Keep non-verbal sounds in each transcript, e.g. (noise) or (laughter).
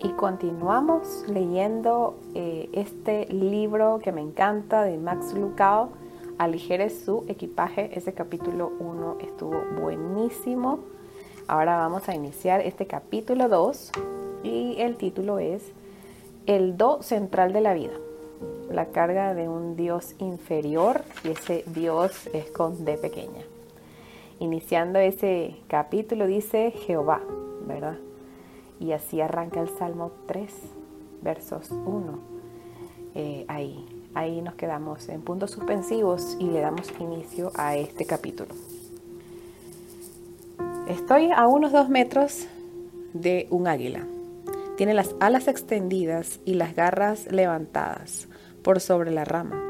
Y continuamos leyendo eh, este libro que me encanta de Max Lucado, Aligere su equipaje. Ese capítulo 1 estuvo buenísimo. Ahora vamos a iniciar este capítulo 2 y el título es El do central de la vida. La carga de un Dios inferior y ese Dios es con D pequeña. Iniciando ese capítulo dice Jehová, ¿verdad? Y así arranca el Salmo 3, versos 1. Eh, ahí, ahí nos quedamos en puntos suspensivos y le damos inicio a este capítulo. Estoy a unos dos metros de un águila. Tiene las alas extendidas y las garras levantadas por sobre la rama.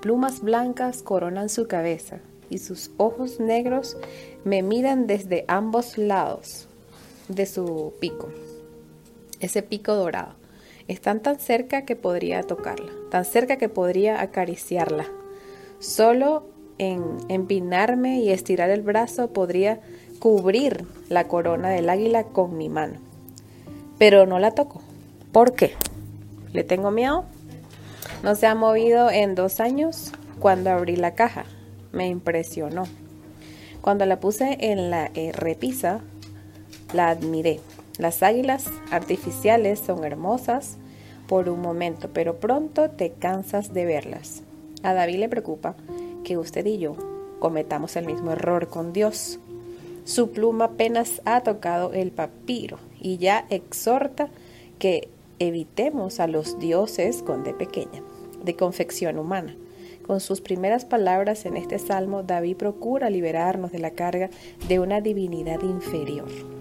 Plumas blancas coronan su cabeza y sus ojos negros me miran desde ambos lados de su pico, ese pico dorado. Están tan cerca que podría tocarla, tan cerca que podría acariciarla. Solo en empinarme y estirar el brazo podría cubrir la corona del águila con mi mano. Pero no la toco. ¿Por qué? ¿Le tengo miedo? No se ha movido en dos años cuando abrí la caja. Me impresionó. Cuando la puse en la eh, repisa, la admiré. Las águilas artificiales son hermosas por un momento, pero pronto te cansas de verlas. A David le preocupa que usted y yo cometamos el mismo error con Dios. Su pluma apenas ha tocado el papiro y ya exhorta que evitemos a los dioses con de pequeña, de confección humana. Con sus primeras palabras en este salmo, David procura liberarnos de la carga de una divinidad inferior.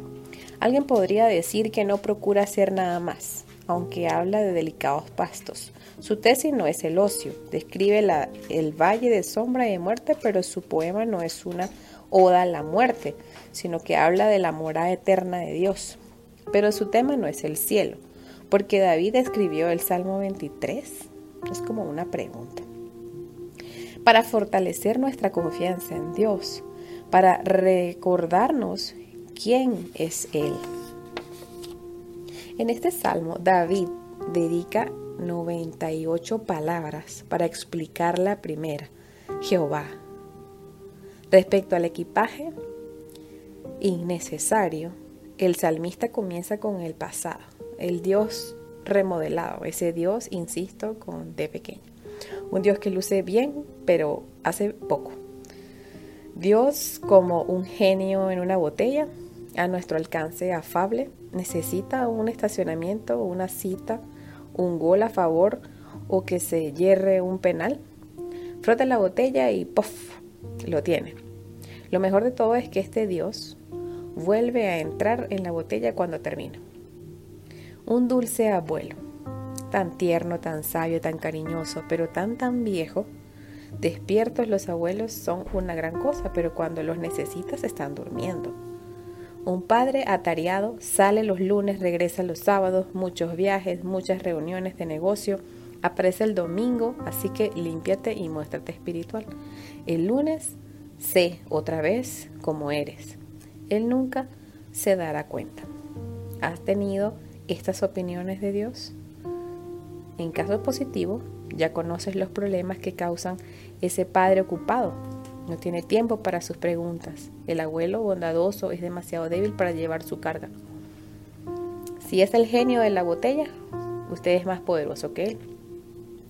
Alguien podría decir que no procura hacer nada más, aunque habla de delicados pastos. Su tesis no es el ocio, describe el valle de sombra y de muerte, pero su poema no es una oda a la muerte, sino que habla de la morada eterna de Dios. Pero su tema no es el cielo, porque David escribió el Salmo 23. Es como una pregunta para fortalecer nuestra confianza en Dios, para recordarnos quién es Él. En este salmo, David dedica 98 palabras para explicar la primera, Jehová. Respecto al equipaje innecesario, el salmista comienza con el pasado, el Dios remodelado, ese Dios, insisto, con D pequeño. Un Dios que luce bien, pero hace poco. Dios como un genio en una botella, a nuestro alcance afable, necesita un estacionamiento, una cita, un gol a favor o que se hierre un penal. Frota la botella y ¡puff! lo tiene. Lo mejor de todo es que este Dios vuelve a entrar en la botella cuando termina. Un dulce abuelo tan tierno, tan sabio, tan cariñoso, pero tan tan viejo. Despiertos los abuelos son una gran cosa, pero cuando los necesitas están durmiendo. Un padre atareado sale los lunes, regresa los sábados, muchos viajes, muchas reuniones de negocio, aparece el domingo, así que límpiate y muéstrate espiritual. El lunes, sé otra vez cómo eres. Él nunca se dará cuenta. ¿Has tenido estas opiniones de Dios? En caso positivo, ya conoces los problemas que causan ese padre ocupado. No tiene tiempo para sus preguntas. El abuelo bondadoso es demasiado débil para llevar su carga. Si es el genio de la botella, usted es más poderoso que él.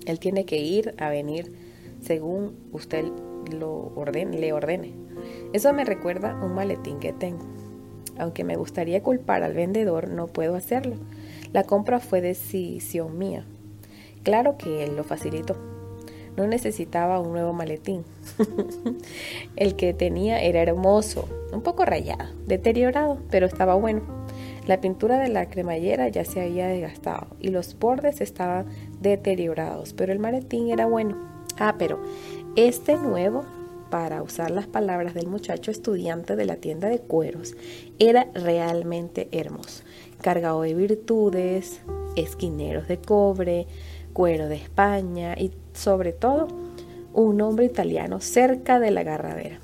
Él tiene que ir a venir según usted lo ordene, le ordene. Eso me recuerda un maletín que tengo. Aunque me gustaría culpar al vendedor, no puedo hacerlo. La compra fue decisión mía. Claro que él lo facilitó. No necesitaba un nuevo maletín. (laughs) el que tenía era hermoso, un poco rayado, deteriorado, pero estaba bueno. La pintura de la cremallera ya se había desgastado y los bordes estaban deteriorados, pero el maletín era bueno. Ah, pero este nuevo, para usar las palabras del muchacho estudiante de la tienda de cueros, era realmente hermoso, cargado de virtudes, esquineros de cobre, cuero de España y sobre todo un nombre italiano cerca de la agarradera.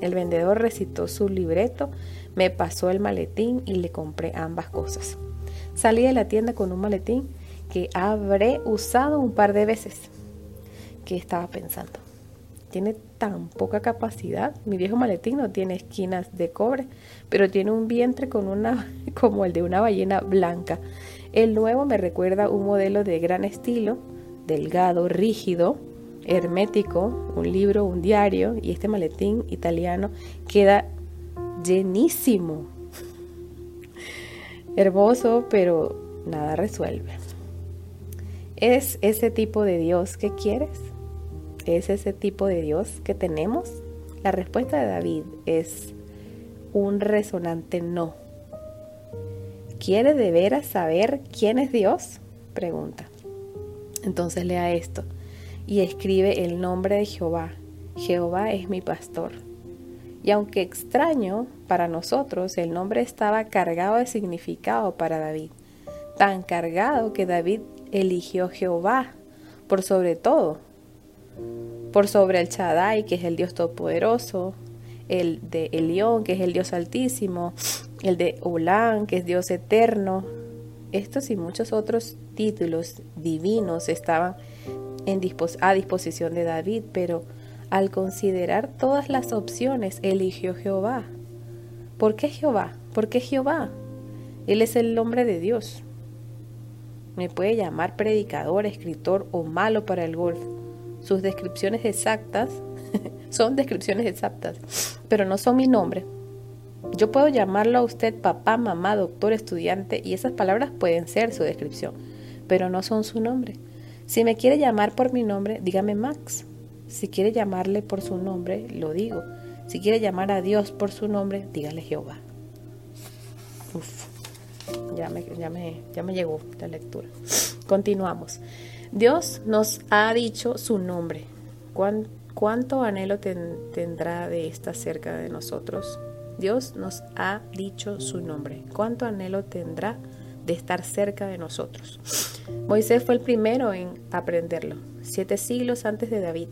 El vendedor recitó su libreto, me pasó el maletín y le compré ambas cosas. Salí de la tienda con un maletín que habré usado un par de veces. ¿Qué estaba pensando? Tiene tan poca capacidad. Mi viejo maletín no tiene esquinas de cobre, pero tiene un vientre con una, (laughs) como el de una ballena blanca. El nuevo me recuerda un modelo de gran estilo, delgado, rígido, hermético, un libro, un diario, y este maletín italiano queda llenísimo. (laughs) Hermoso, pero nada resuelve. ¿Es ese tipo de Dios que quieres? ¿Es ese tipo de Dios que tenemos? La respuesta de David es un resonante no. ¿Quiere de veras saber quién es Dios? Pregunta. Entonces lea esto y escribe el nombre de Jehová. Jehová es mi pastor. Y aunque extraño para nosotros, el nombre estaba cargado de significado para David. Tan cargado que David eligió Jehová por sobre todo. Por sobre el Chadai, que es el Dios Todopoderoso, el de Elión, que es el Dios Altísimo, el de Ulán, que es Dios Eterno. Estos y muchos otros títulos divinos estaban a disposición de David, pero al considerar todas las opciones eligió Jehová. ¿Por qué Jehová? ¿Por qué Jehová? Él es el nombre de Dios. Me puede llamar predicador, escritor o malo para el golf. Sus descripciones exactas (laughs) son descripciones exactas, pero no son mi nombre. Yo puedo llamarlo a usted papá, mamá, doctor, estudiante y esas palabras pueden ser su descripción, pero no son su nombre. Si me quiere llamar por mi nombre, dígame Max. Si quiere llamarle por su nombre, lo digo. Si quiere llamar a Dios por su nombre, dígale Jehová. Uf, ya me, ya me, ya me llegó la lectura. Continuamos. Dios nos ha dicho su nombre. ¿Cuánto anhelo tendrá de esta cerca de nosotros? Dios nos ha dicho su nombre. ¿Cuánto anhelo tendrá de estar cerca de nosotros? Moisés fue el primero en aprenderlo, siete siglos antes de David.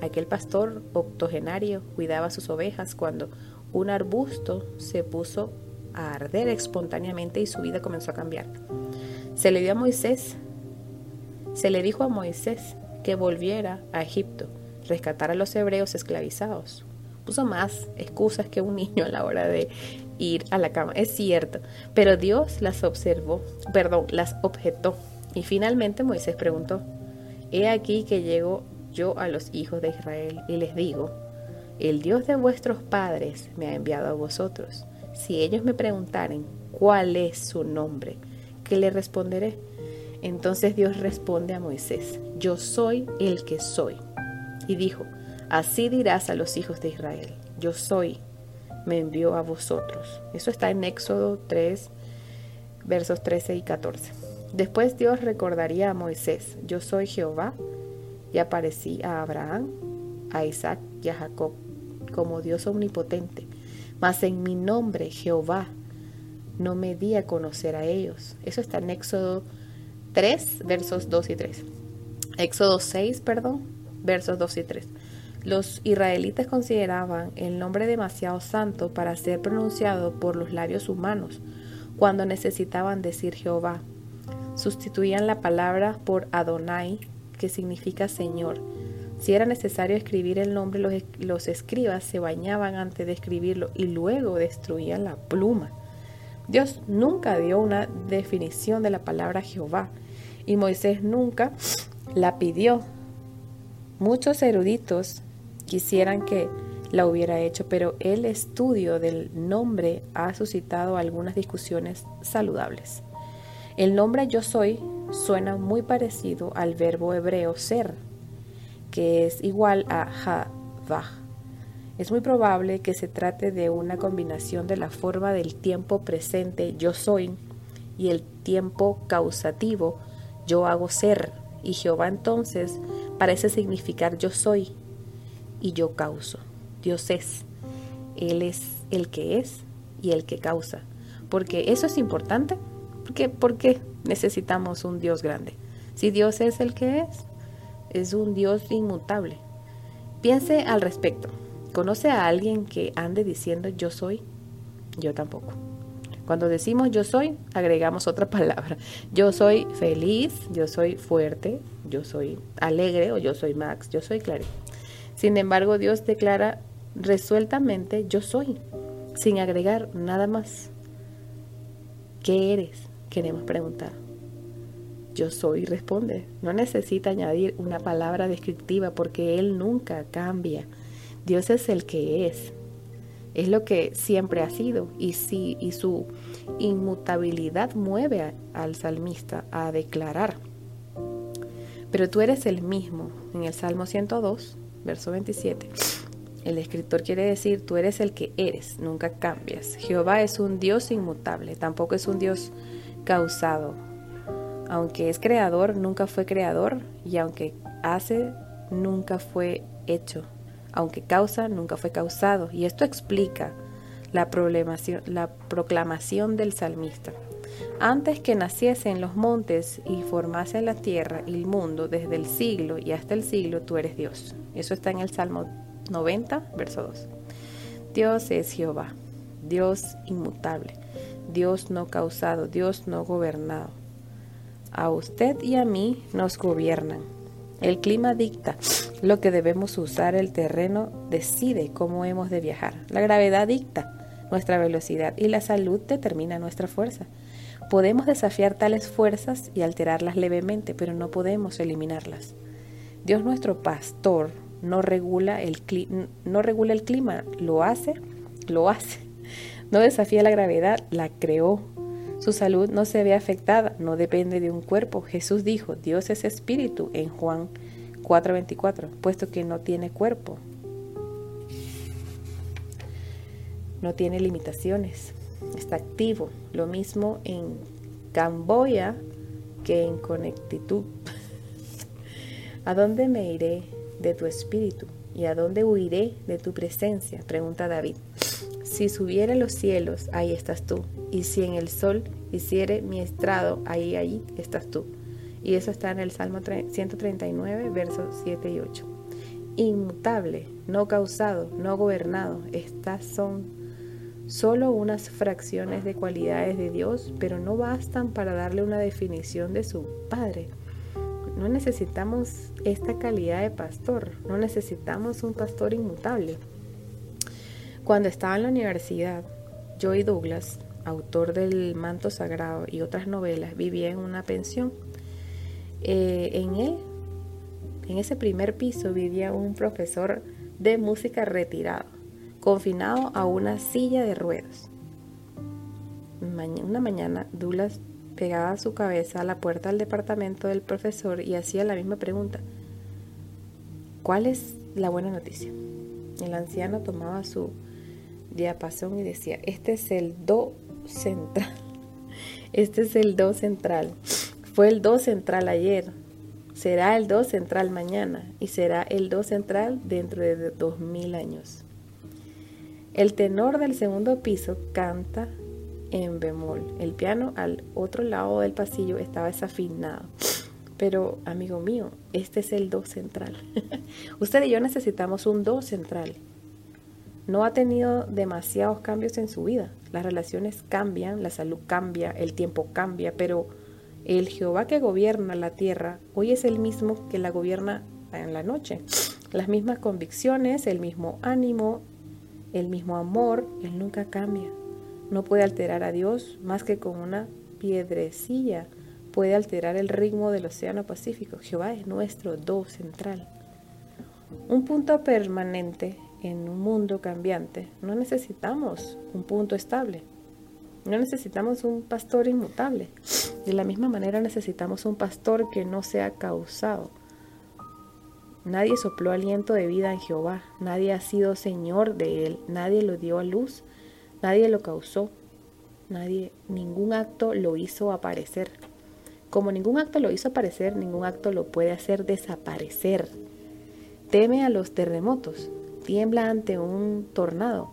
Aquel pastor octogenario cuidaba sus ovejas cuando un arbusto se puso a arder espontáneamente y su vida comenzó a cambiar. Se le dio a Moisés, se le dijo a Moisés que volviera a Egipto, rescatar a los hebreos esclavizados. Puso más excusas que un niño a la hora de ir a la cama, es cierto, pero Dios las observó, perdón, las objetó y finalmente Moisés preguntó, He aquí que llego yo a los hijos de Israel y les digo, el Dios de vuestros padres me ha enviado a vosotros. Si ellos me preguntaren cuál es su nombre, ¿qué le responderé? Entonces Dios responde a Moisés, yo soy el que soy. Y dijo, así dirás a los hijos de Israel, yo soy, me envió a vosotros. Eso está en Éxodo 3, versos 13 y 14. Después Dios recordaría a Moisés, yo soy Jehová, y aparecí a Abraham, a Isaac y a Jacob como Dios omnipotente. Mas en mi nombre, Jehová, no me di a conocer a ellos. Eso está en Éxodo 3, versos 2 y 3. Éxodo 6, perdón, versos 2 y 3. Los israelitas consideraban el nombre demasiado santo para ser pronunciado por los labios humanos cuando necesitaban decir Jehová sustituían la palabra por Adonai, que significa Señor. Si era necesario escribir el nombre, los, escribas se bañaban antes de escribirlo y luego destruían la pluma. Dios nunca dio una definición de la palabra Jehová y Moisés nunca la pidió. Muchos eruditos quisieran que la hubiera hecho, pero el estudio del nombre ha suscitado algunas discusiones saludables. El nombre yo soy suena muy parecido al verbo hebreo ser, que es igual a ha-vah. Es muy probable que se trate de una combinación de la forma del tiempo presente yo soy y el tiempo causativo yo hago ser. Y Jehová entonces parece significar yo soy y yo causo. Dios es. Él es el que es y el que causa. Porque eso es importante ¿Por qué, necesitamos un Dios grande? Si Dios es el que es, es un Dios inmutable. Piense al respecto. ¿Conoce a alguien que ande diciendo yo soy? Yo tampoco. Cuando decimos yo soy, agregamos otra (laughs) palabra. Yo soy feliz, yo soy fuerte, yo soy alegre o yo soy Max, yo soy Clary. Sin embargo, Dios declara resueltamente yo soy, sin agregar nada más. ¿Qué eres? Queremos preguntar. Yo soy, responde. No necesita añadir una palabra descriptiva porque Él nunca cambia. Dios es el que es. Es lo que siempre ha sido y, si, y su inmutabilidad mueve al salmista a declarar. Pero tú eres el mismo. En el Salmo 102, verso 27, el escritor quiere decir, tú eres el que eres, nunca cambias. Jehová es un Dios inmutable, tampoco es un Dios causado. Aunque es creador, nunca fue creador y aunque hace, nunca fue hecho. Aunque causa, nunca fue causado. Y esto explica la, la proclamación del salmista. Antes que naciesen los montes y formase la tierra y el mundo, desde el siglo y hasta el siglo, tú eres Dios. Eso está en el Salmo 90, verso 2. Dios es Jehová, Dios inmutable, Dios no causado, Dios no gobernado. A usted y a mí nos gobiernan. El clima dicta lo que debemos usar, el terreno decide cómo hemos de viajar. La gravedad dicta nuestra velocidad y la salud determina nuestra fuerza. Podemos desafiar tales fuerzas y alterarlas levemente, pero no podemos eliminarlas. Dios nuestro pastor no regula el, no regula el clima, lo hace, lo hace. No desafía la gravedad, la creó. Su salud no se ve afectada, no depende de un cuerpo. Jesús dijo, Dios es espíritu en Juan 4:24, puesto que no tiene cuerpo. No tiene limitaciones, está activo. Lo mismo en Camboya que en Conectitud. (laughs) ¿A dónde me iré? de tu espíritu. ¿Y a dónde huiré de tu presencia? Pregunta David. Si subiera a los cielos, ahí estás tú. Y si en el sol hiciere mi estrado, ahí, ahí estás tú. Y eso está en el Salmo 139, versos 7 y 8. Inmutable, no causado, no gobernado. Estas son solo unas fracciones de cualidades de Dios, pero no bastan para darle una definición de su Padre. No necesitamos esta calidad de pastor, no necesitamos un pastor inmutable. Cuando estaba en la universidad, Joey Douglas, autor del Manto Sagrado y otras novelas, vivía en una pensión. Eh, en él, en ese primer piso, vivía un profesor de música retirado, confinado a una silla de ruedas. Una mañana, Douglas pegaba su cabeza a la puerta del departamento del profesor y hacía la misma pregunta. ¿Cuál es la buena noticia? El anciano tomaba su diapasón y decía, este es el do central. (laughs) Este es el do central. Fue el do central ayer. Será el do central mañana y será el do central dentro de dos mil años. El tenor del segundo piso canta en bemol. El piano al otro lado del pasillo estaba desafinado. Pero, amigo mío, este es el do central. (laughs) Usted y yo necesitamos un do central. No ha tenido demasiados cambios en su vida. Las relaciones cambian, la salud cambia, el tiempo cambia, pero el Jehová que gobierna la tierra hoy es el mismo que la gobierna en la noche. Las mismas convicciones, el mismo ánimo, el mismo amor, Él nunca cambia no puede alterar a Dios más que con una piedrecilla puede alterar el ritmo del Océano Pacífico. Jehová es nuestro do central. Un punto permanente en un mundo cambiante. No necesitamos un punto estable. No necesitamos un pastor inmutable. De la misma manera necesitamos un pastor que no sea causado. Nadie sopló aliento de vida en Jehová. Nadie ha sido señor de él. Nadie lo dio a luz. Nadie lo causó, nadie, ningún acto lo hizo aparecer. Como ningún acto lo hizo aparecer, ningún acto lo puede hacer desaparecer. Teme a los terremotos, tiembla ante un tornado.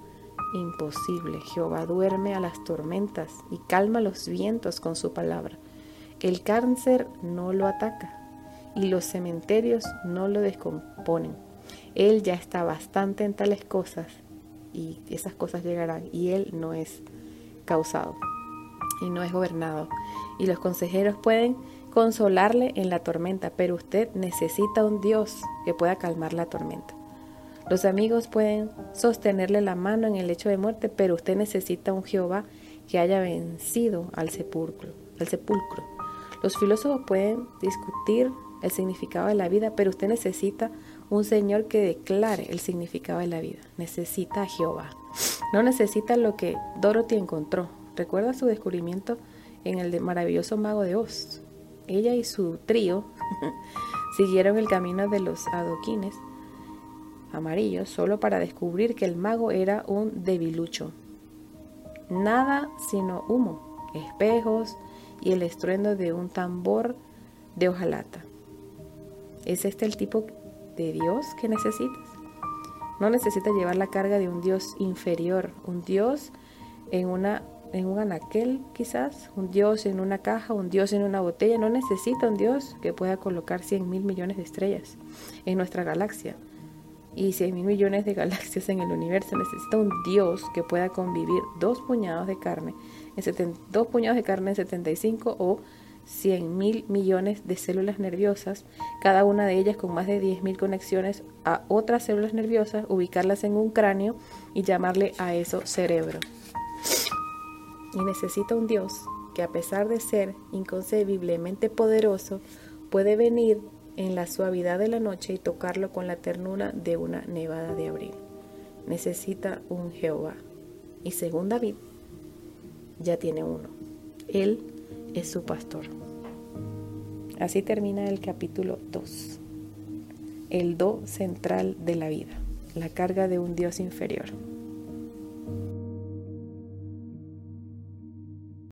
Imposible, Jehová duerme a las tormentas y calma los vientos con su palabra. El cáncer no lo ataca y los cementerios no lo descomponen. Él ya está bastante en tales cosas y esas cosas llegarán y Él no es causado. y no es gobernado. Y los consejeros pueden consolarle en la tormenta, pero usted necesita un Dios que pueda calmar la tormenta. Los amigos pueden sostenerle la mano en el lecho de muerte, pero usted necesita un Jehová que haya vencido al sepulcro, al sepulcro. Los filósofos pueden discutir el significado de la vida, pero usted necesita un Señor que declare el significado de la vida. Necesita a Jehová. No necesita lo que Dorothy encontró. Recuerda su descubrimiento en el maravilloso mago de Oz. Ella y su trío (laughs) siguieron el camino de los adoquines amarillos solo para descubrir que el mago era un debilucho. Nada sino humo, espejos y el estruendo de un tambor de hojalata. ¿Es este el tipo de Dios que necesitas? No necesitas llevar la carga de un Dios inferior, un Dios en una en un anaquel quizás, un Dios en una caja, un Dios en una botella. No necesita un Dios que pueda colocar 100 mil millones de estrellas en nuestra galaxia y 100 mil millones de galaxias en el universo. Necesita un Dios que pueda convivir dos puñados de carne, en dos puñados de carne en 75 o 100 mil millones de células nerviosas, cada una de ellas con más de 10 mil conexiones a otras células nerviosas, ubicarlas en un cráneo y llamarle a eso cerebro y necesita un Dios que a pesar de ser inconcebiblemente poderoso, puede venir en la suavidad de la noche y tocarlo con la ternura de una nevada de abril. Necesita un Jehová. Y según David, ya tiene uno. Él es su pastor. Así termina el capítulo 2. El do central de la vida, la carga de un Dios inferior.